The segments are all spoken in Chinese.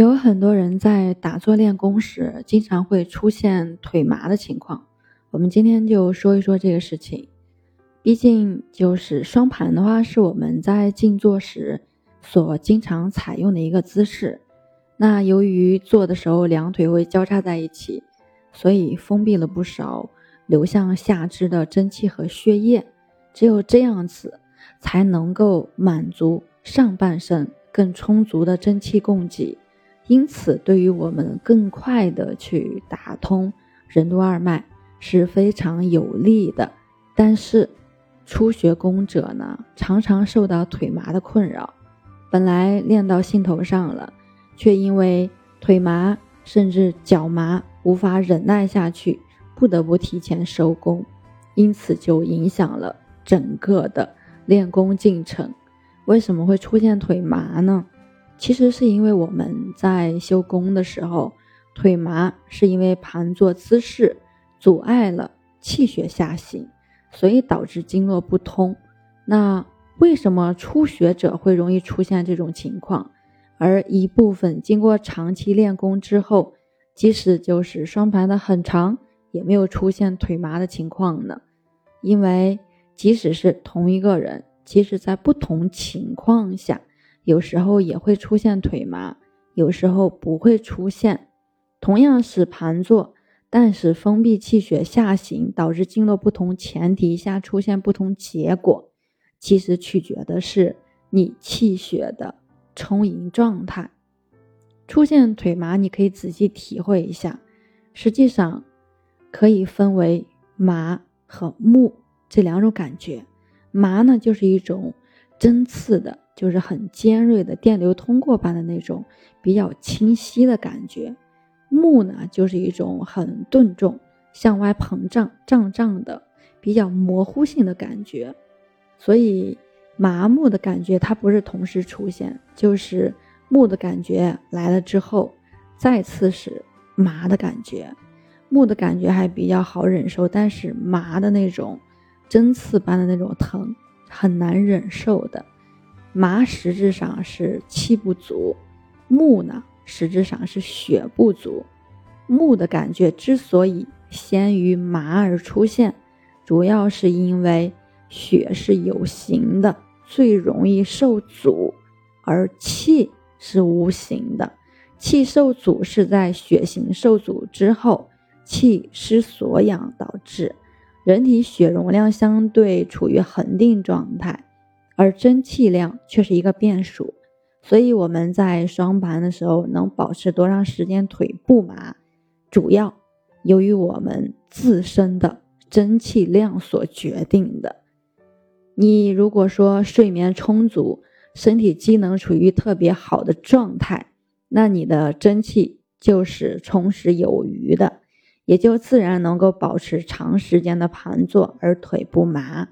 有很多人在打坐练功时，经常会出现腿麻的情况。我们今天就说一说这个事情。毕竟，就是双盘的话，是我们在静坐时所经常采用的一个姿势。那由于坐的时候两腿会交叉在一起，所以封闭了不少流向下肢的真气和血液。只有这样子，才能够满足上半身更充足的真气供给。因此，对于我们更快的去打通任督二脉是非常有利的。但是，初学功者呢，常常受到腿麻的困扰，本来练到兴头上了，却因为腿麻甚至脚麻无法忍耐下去，不得不提前收功，因此就影响了整个的练功进程。为什么会出现腿麻呢？其实是因为我们在修功的时候，腿麻是因为盘坐姿势阻碍了气血下行，所以导致经络不通。那为什么初学者会容易出现这种情况？而一部分经过长期练功之后，即使就是双盘的很长，也没有出现腿麻的情况呢？因为即使是同一个人，其实在不同情况下。有时候也会出现腿麻，有时候不会出现。同样是盘坐，但是封闭气血下行导致经络不同前提下出现不同结果，其实取决的是你气血的充盈状态。出现腿麻，你可以仔细体会一下。实际上可以分为麻和木这两种感觉。麻呢，就是一种针刺的。就是很尖锐的电流通过般的那种比较清晰的感觉，木呢就是一种很钝重、向外膨胀、胀胀的比较模糊性的感觉，所以麻木的感觉它不是同时出现，就是木的感觉来了之后，再次是麻的感觉，木的感觉还比较好忍受，但是麻的那种针刺般的那种疼很难忍受的。麻实质上是气不足，木呢实质上是血不足。木的感觉之所以先于麻而出现，主要是因为血是有形的，最容易受阻，而气是无形的。气受阻是在血行受阻之后，气失所养导致人体血容量相对处于恒定状态。而真气量却是一个变数，所以我们在双盘的时候能保持多长时间腿不麻，主要由于我们自身的真气量所决定的。你如果说睡眠充足，身体机能处于特别好的状态，那你的真气就是充实有余的，也就自然能够保持长时间的盘坐而腿不麻。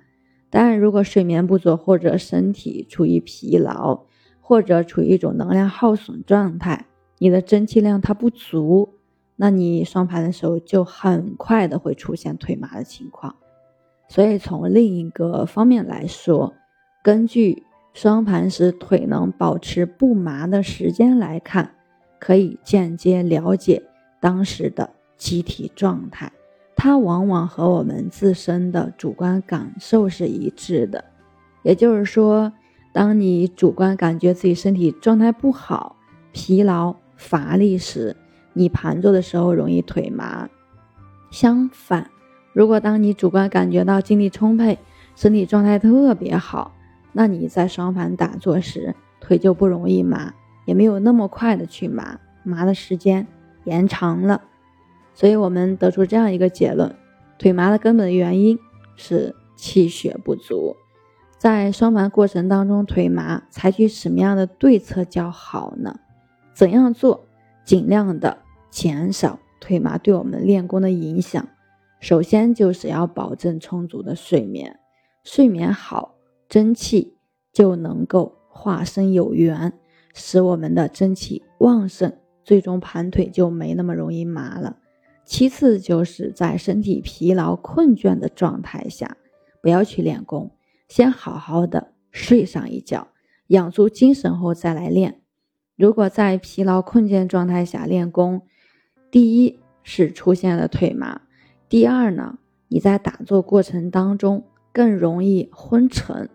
当然，如果睡眠不足，或者身体处于疲劳，或者处于一种能量耗损状态，你的真气量它不足，那你双盘的时候就很快的会出现腿麻的情况。所以从另一个方面来说，根据双盘时腿能保持不麻的时间来看，可以间接了解当时的机体状态。它往往和我们自身的主观感受是一致的，也就是说，当你主观感觉自己身体状态不好、疲劳、乏力时，你盘坐的时候容易腿麻。相反，如果当你主观感觉到精力充沛、身体状态特别好，那你在双盘打坐时腿就不容易麻，也没有那么快的去麻，麻的时间延长了。所以我们得出这样一个结论：腿麻的根本原因是气血不足。在双盘过程当中，腿麻采取什么样的对策较好呢？怎样做尽量的减少腿麻对我们练功的影响？首先就是要保证充足的睡眠，睡眠好，真气就能够化生有源，使我们的真气旺盛，最终盘腿就没那么容易麻了。其次就是在身体疲劳困倦的状态下，不要去练功，先好好的睡上一觉，养足精神后再来练。如果在疲劳困倦状态下练功，第一是出现了腿麻，第二呢，你在打坐过程当中更容易昏沉，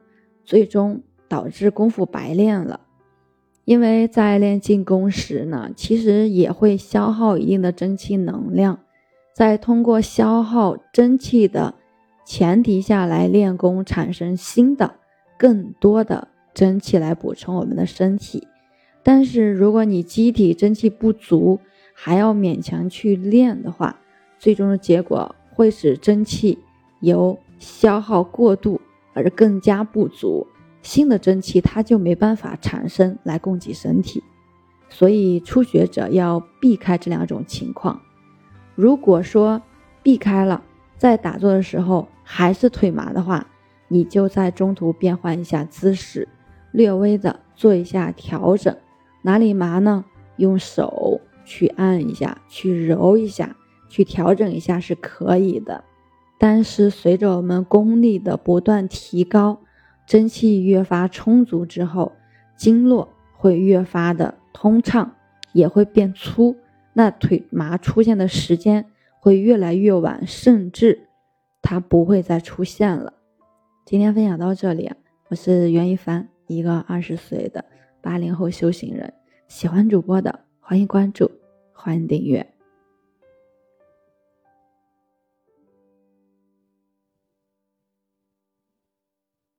最终导致功夫白练了。因为在练静功时呢，其实也会消耗一定的真气能量，在通过消耗真气的前提下来练功，产生新的更多的真气来补充我们的身体。但是，如果你机体真气不足，还要勉强去练的话，最终的结果会使真气由消耗过度而更加不足，新的真气它就没办法产生来供给身体。所以，初学者要避开这两种情况。如果说避开了，在打坐的时候还是腿麻的话，你就在中途变换一下姿势，略微的做一下调整。哪里麻呢？用手去按一下，去揉一下，去调整一下是可以的。但是随着我们功力的不断提高，真气越发充足之后，经络会越发的通畅，也会变粗。那腿麻出现的时间会越来越晚，甚至它不会再出现了。今天分享到这里，我是袁一凡，一个二十岁的。八零后修行人，喜欢主播的欢迎关注，欢迎订阅。